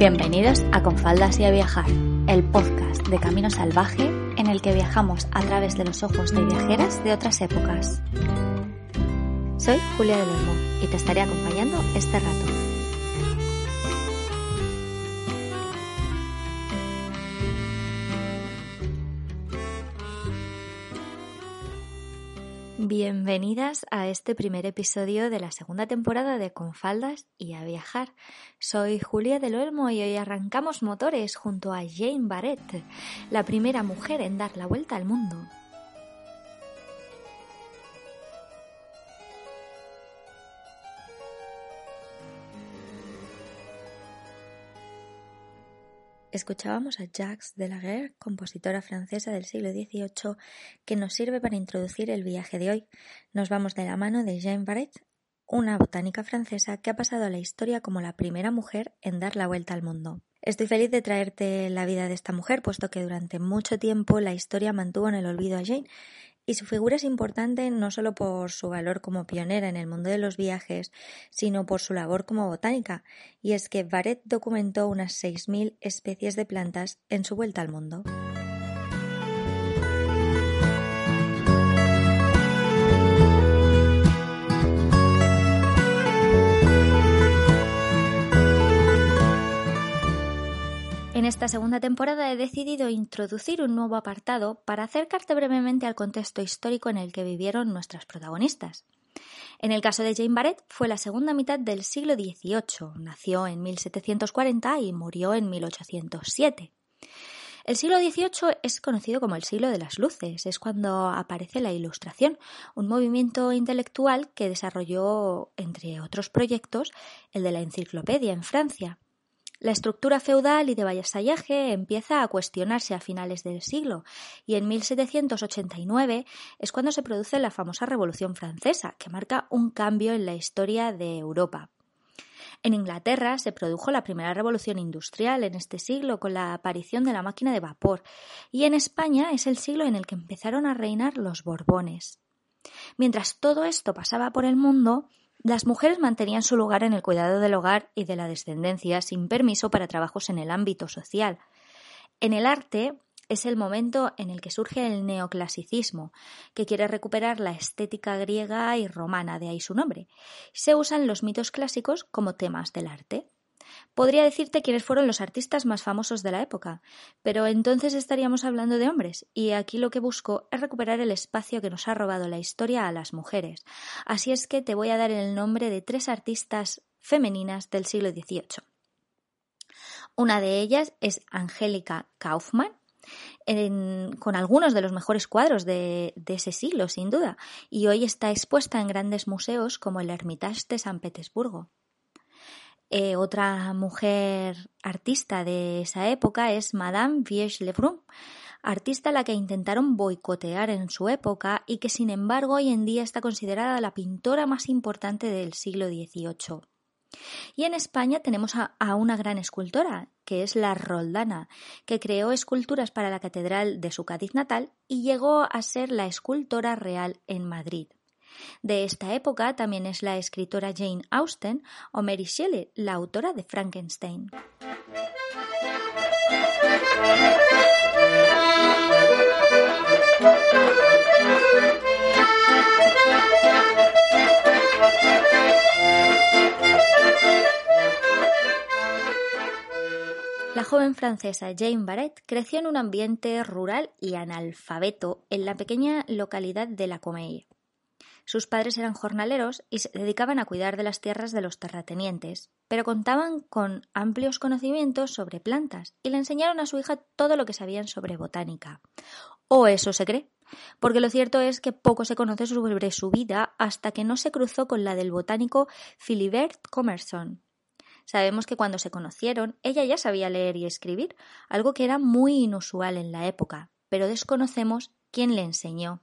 Bienvenidos a Con Faldas y a Viajar, el podcast de Camino Salvaje en el que viajamos a través de los ojos de viajeras de otras épocas. Soy Julia de Olmo y te estaré acompañando este rato. Bienvenidas a este primer episodio de la segunda temporada de Confaldas y a viajar. Soy Julia del Olmo y hoy arrancamos motores junto a Jane Barrett, la primera mujer en dar la vuelta al mundo. Escuchábamos a Jacques Delaguerre, compositora francesa del siglo XVIII, que nos sirve para introducir el viaje de hoy. Nos vamos de la mano de Jeanne Barret, una botánica francesa que ha pasado a la historia como la primera mujer en dar la vuelta al mundo. Estoy feliz de traerte la vida de esta mujer, puesto que durante mucho tiempo la historia mantuvo en el olvido a Jane y su figura es importante no solo por su valor como pionera en el mundo de los viajes, sino por su labor como botánica, y es que Barrett documentó unas 6.000 especies de plantas en su vuelta al mundo. En esta segunda temporada he decidido introducir un nuevo apartado para acercarte brevemente al contexto histórico en el que vivieron nuestras protagonistas. En el caso de Jane Barrett fue la segunda mitad del siglo XVIII. Nació en 1740 y murió en 1807. El siglo XVIII es conocido como el siglo de las luces, es cuando aparece la Ilustración, un movimiento intelectual que desarrolló, entre otros proyectos, el de la enciclopedia en Francia. La estructura feudal y de vasallaje empieza a cuestionarse a finales del siglo y en 1789 es cuando se produce la famosa Revolución Francesa, que marca un cambio en la historia de Europa. En Inglaterra se produjo la primera revolución industrial en este siglo con la aparición de la máquina de vapor y en España es el siglo en el que empezaron a reinar los Borbones. Mientras todo esto pasaba por el mundo, las mujeres mantenían su lugar en el cuidado del hogar y de la descendencia sin permiso para trabajos en el ámbito social. En el arte es el momento en el que surge el neoclasicismo, que quiere recuperar la estética griega y romana, de ahí su nombre. Se usan los mitos clásicos como temas del arte. Podría decirte quiénes fueron los artistas más famosos de la época, pero entonces estaríamos hablando de hombres, y aquí lo que busco es recuperar el espacio que nos ha robado la historia a las mujeres. Así es que te voy a dar el nombre de tres artistas femeninas del siglo XVIII. Una de ellas es Angélica Kaufmann, con algunos de los mejores cuadros de, de, ese siglo, sin duda, y hoy está expuesta en grandes museos como el Hermitage de San Petersburgo. Eh, otra mujer artista de esa época es Madame Vierge Lebrun, artista la que intentaron boicotear en su época y que sin embargo hoy en día está considerada la pintora más importante del siglo XVIII. Y en España tenemos a, una gran escultora, que es la Roldana, que creó esculturas para la catedral de su Cádiz natal y llegó a ser la escultora real en Madrid. De esta época también es la escritora Jane Austen o Mary Shelley, la autora de Frankenstein. La joven francesa Jane Barrett creció en un ambiente rural y analfabeto en la pequeña localidad de La Comeille. Sus padres eran jornaleros y se dedicaban a cuidar de las tierras de los terratenientes, pero contaban con amplios conocimientos sobre plantas y le enseñaron a su hija todo lo que sabían sobre botánica. O eso se cree, porque lo cierto es que poco se conoce sobre su vida hasta que no se cruzó con la del botánico Philibert Commerson. Sabemos que cuando se conocieron ella ya sabía leer y escribir, algo que era muy inusual en la época, pero desconocemos quién le enseñó.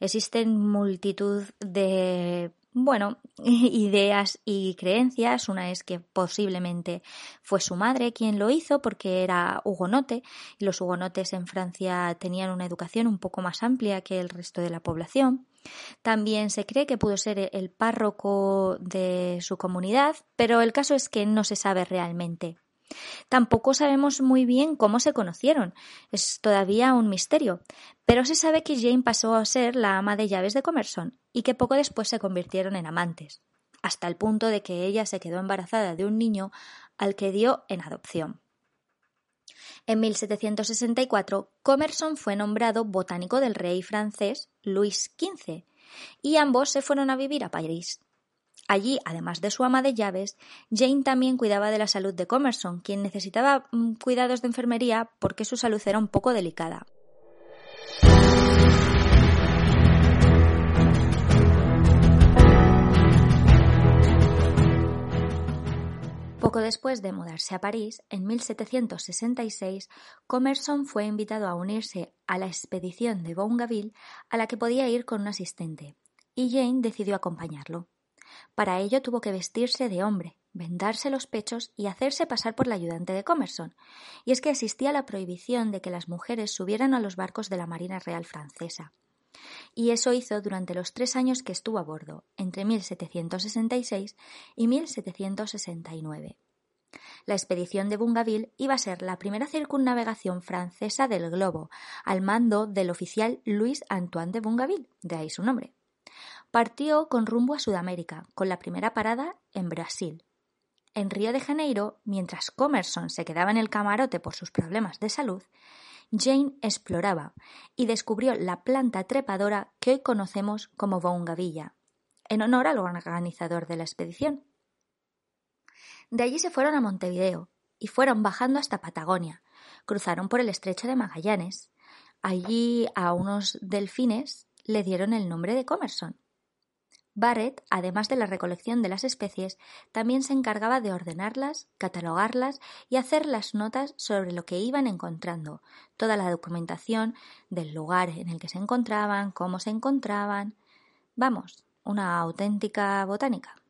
Existen multitud de bueno, ideas y creencias. Una es que posiblemente fue su madre quien lo hizo porque era hugonote y los hugonotes en Francia tenían una educación un poco más amplia que el resto de la población. También se cree que pudo ser el párroco de su comunidad, pero el caso es que no se sabe realmente. Tampoco sabemos muy bien cómo se conocieron, es todavía un misterio, pero se sabe que Jane pasó a ser la ama de llaves de Comerson y que poco después se convirtieron en amantes, hasta el punto de que ella se quedó embarazada de un niño al que dio en adopción. En 1764, Comerson fue nombrado botánico del rey francés Luis XV y ambos se fueron a vivir a París. Allí, además de su ama de llaves, Jane también cuidaba de la salud de Comerson, quien necesitaba mm, cuidados de enfermería porque su salud era un poco delicada. Poco después de mudarse a París, en 1766, Comerson fue invitado a unirse a la expedición de Bougainville a la que podía ir con un asistente, y Jane decidió acompañarlo. Para ello tuvo que vestirse de hombre, vendarse los pechos y hacerse pasar por la ayudante de Comerson. Y es que existía la prohibición de que las mujeres subieran a los barcos de la Marina Real Francesa. Y eso hizo durante los tres años que estuvo a bordo, entre 1766 y 1769. La expedición de Bungaville iba a ser la primera circunnavegación francesa del globo, al mando del oficial Luis Antoine de Bungaville, de ahí su nombre partió con rumbo a Sudamérica, con la primera parada en Brasil. En Río de Janeiro, mientras Comerson se quedaba en el camarote por sus problemas de salud, Jane exploraba y descubrió la planta trepadora que hoy conocemos como Bongavilla, en honor al organizador de la expedición. De allí se fueron a Montevideo y fueron bajando hasta Patagonia. Cruzaron por el estrecho de Magallanes. Allí a unos delfines le dieron el nombre de Comerson Barrett, además de la recolección de las especies, también se encargaba de ordenarlas, catalogarlas y hacer las notas sobre lo que iban encontrando, toda la documentación del lugar en el que se encontraban, cómo se encontraban. Vamos, una auténtica botánica.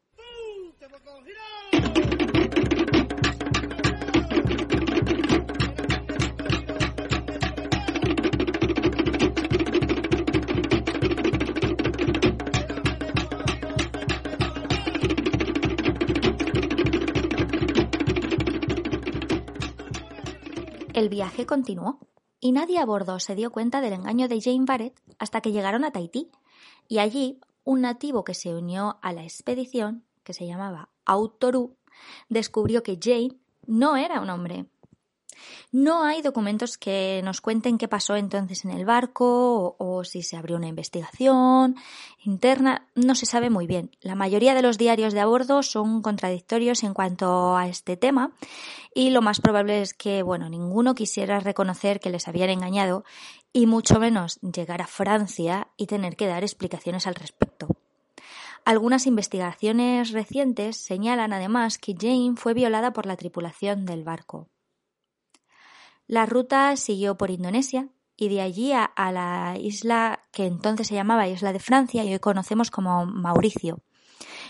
El viaje continuó, y nadie a bordo se dio cuenta del engaño de Jane Barrett hasta que llegaron a Tahití, y allí un nativo que se unió a la expedición, que se llamaba Autoru, descubrió que Jane no era un hombre, no hay documentos que nos cuenten qué pasó entonces en el barco o, si se abrió una investigación interna. No se sabe muy bien. La mayoría de los diarios de a bordo son contradictorios en cuanto a este tema y lo más probable es que, bueno, ninguno quisiera reconocer que les habían engañado y mucho menos llegar a Francia y tener que dar explicaciones al respecto. Algunas investigaciones recientes señalan además que Jane fue violada por la tripulación del barco. La ruta siguió por Indonesia y de allí a, la isla que entonces se llamaba Isla de Francia y hoy conocemos como Mauricio.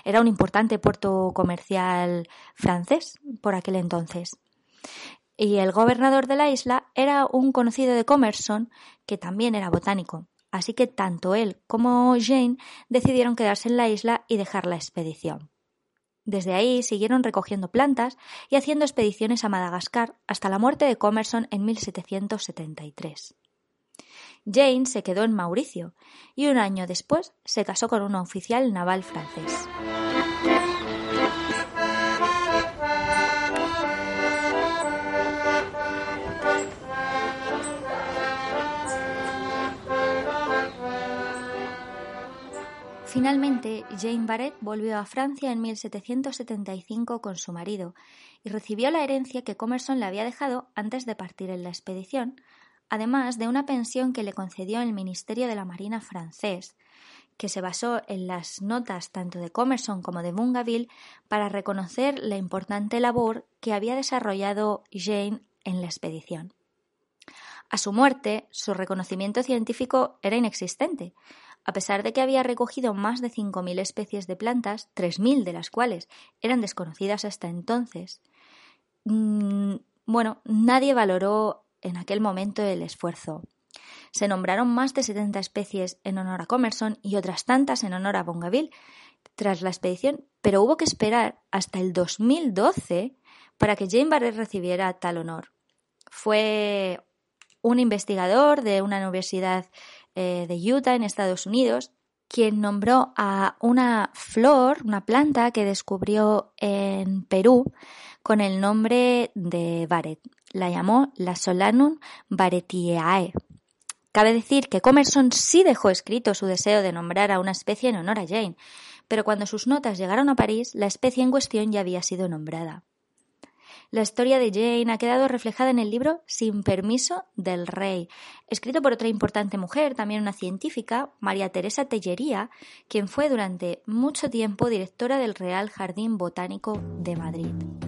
Era un importante puerto comercial francés por aquel entonces. Y el gobernador de la isla era un conocido de Comerson que también era botánico. Así que tanto él como Jane decidieron quedarse en la isla y dejar la expedición. Desde ahí siguieron recogiendo plantas y haciendo expediciones a Madagascar hasta la muerte de Comerson en 1773. Jane se quedó en Mauricio y un año después se casó con un oficial naval francés. Finalmente, Jane Barrett volvió a Francia en 1775 con su marido y recibió la herencia que Comerson le había dejado antes de partir en la expedición, además de una pensión que le concedió el Ministerio de la Marina francés, que se basó en las notas tanto de Comerson como de Bungaville para reconocer la importante labor que había desarrollado Jane en la expedición. A su muerte, su reconocimiento científico era inexistente, a pesar de que había recogido más de 5.000 especies de plantas, 3.000 de las cuales eran desconocidas hasta entonces, mm, bueno, nadie valoró en aquel momento el esfuerzo. Se nombraron más de 70 especies en honor a Comerson y otras tantas en honor a Bongaville tras la expedición, pero hubo que esperar hasta el 2012 para que Jane Barrett recibiera tal honor. Fue un investigador de una universidad eh, de Utah en Estados Unidos quien nombró a una flor, una planta que descubrió en Perú con el nombre de Barrett. La llamó la Solanum barrettiae. Cabe decir que Comerson sí dejó escrito su deseo de nombrar a una especie en honor a Jane, pero cuando sus notas llegaron a París, la especie en cuestión ya había sido nombrada. La historia de Jane ha quedado reflejada en el libro Sin permiso del rey, escrito por otra importante mujer, también una científica, María Teresa Tellería, quien fue durante mucho tiempo directora del Real Jardín Botánico de Madrid.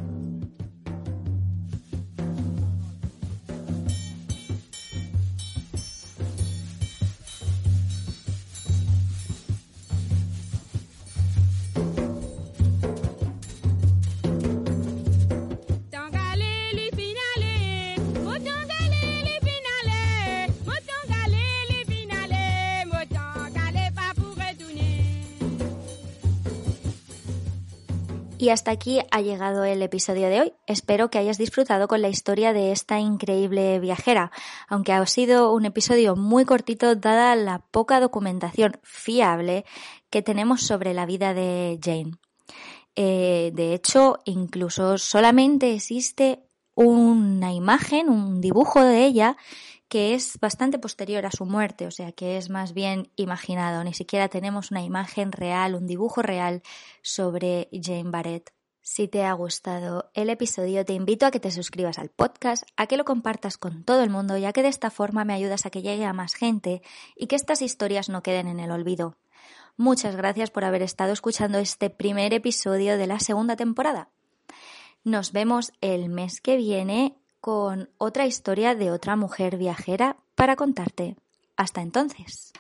Y hasta aquí ha llegado el episodio de hoy. Espero que hayas disfrutado con la historia de esta increíble viajera, aunque ha sido un episodio muy cortito dada la poca documentación fiable que tenemos sobre la vida de Jane. Eh, de hecho, incluso solamente existe una imagen, un dibujo de ella que es bastante posterior a su muerte, o sea que es más bien imaginado, ni siquiera tenemos una imagen real, un dibujo real sobre Jane Barrett. Si te ha gustado el episodio, te invito a que te suscribas al podcast, a que lo compartas con todo el mundo, ya que de esta forma me ayudas a que llegue a más gente y que estas historias no queden en el olvido. Muchas gracias por haber estado escuchando este primer episodio de la segunda temporada. Nos vemos el mes que viene con otra historia de otra mujer viajera para contarte. Hasta entonces.